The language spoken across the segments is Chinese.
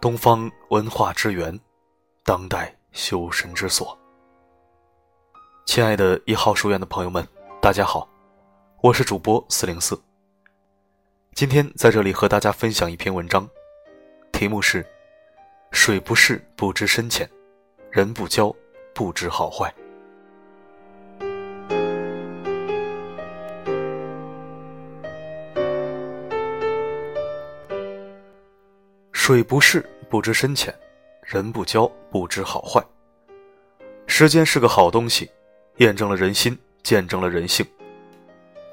东方文化之源，当代修身之所。亲爱的一号书院的朋友们，大家好，我是主播四零四。今天在这里和大家分享一篇文章，题目是“水不试不知深浅，人不交不知好坏”。水不试不知深浅，人不交不知好坏。时间是个好东西，验证了人心，见证了人性。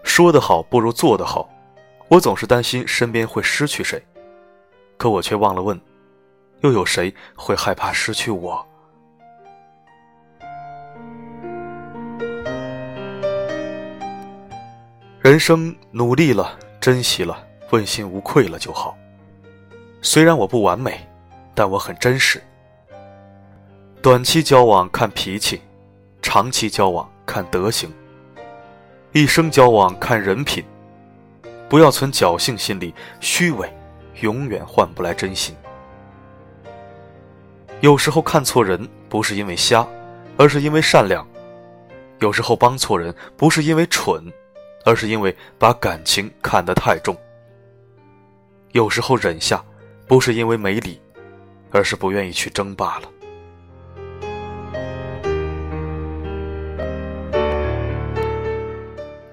说得好不如做得好，我总是担心身边会失去谁，可我却忘了问，又有谁会害怕失去我？人生努力了，珍惜了，问心无愧了就好。虽然我不完美，但我很真实。短期交往看脾气，长期交往看德行。一生交往看人品，不要存侥幸心理，虚伪永远换不来真心。有时候看错人不是因为瞎，而是因为善良；有时候帮错人不是因为蠢，而是因为把感情看得太重；有时候忍下。不是因为没理，而是不愿意去争罢了。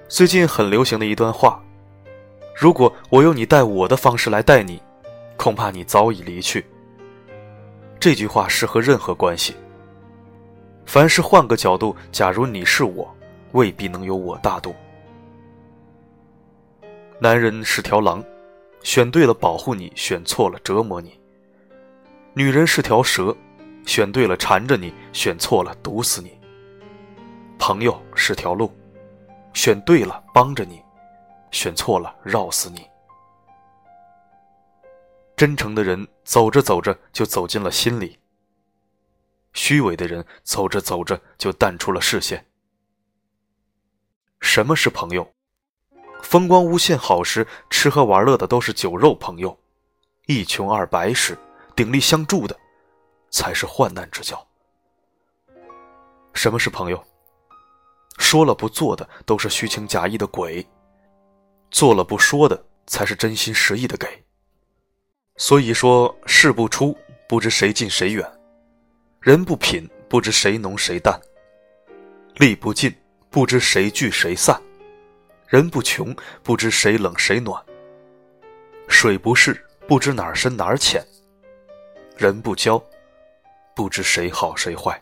最近很流行的一段话：“如果我用你待我的方式来待你，恐怕你早已离去。”这句话适合任何关系。凡是换个角度，假如你是我，未必能有我大度。男人是条狼。选对了保护你，选错了折磨你。女人是条蛇，选对了缠着你，选错了毒死你。朋友是条路，选对了帮着你，选错了绕死你。真诚的人走着走着就走进了心里，虚伪的人走着走着就淡出了视线。什么是朋友？风光无限好时，吃喝玩乐的都是酒肉朋友；一穷二白时，鼎力相助的才是患难之交。什么是朋友？说了不做的都是虚情假意的鬼，做了不说的才是真心实意的给。所以说，事不出，不知谁近谁远；人不品，不知谁浓谁淡；力不尽，不知谁聚谁散。人不穷，不知谁冷谁暖；水不试，不知哪儿深哪儿浅；人不交，不知谁好谁坏。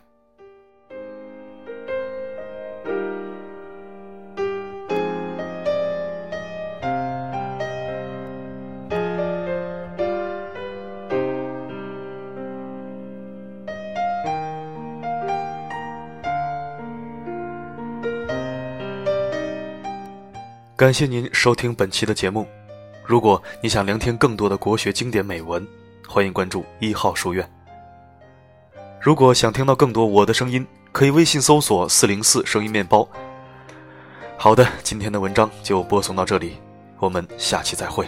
感谢您收听本期的节目。如果你想聆听更多的国学经典美文，欢迎关注一号书院。如果想听到更多我的声音，可以微信搜索“四零四声音面包”。好的，今天的文章就播送到这里，我们下期再会。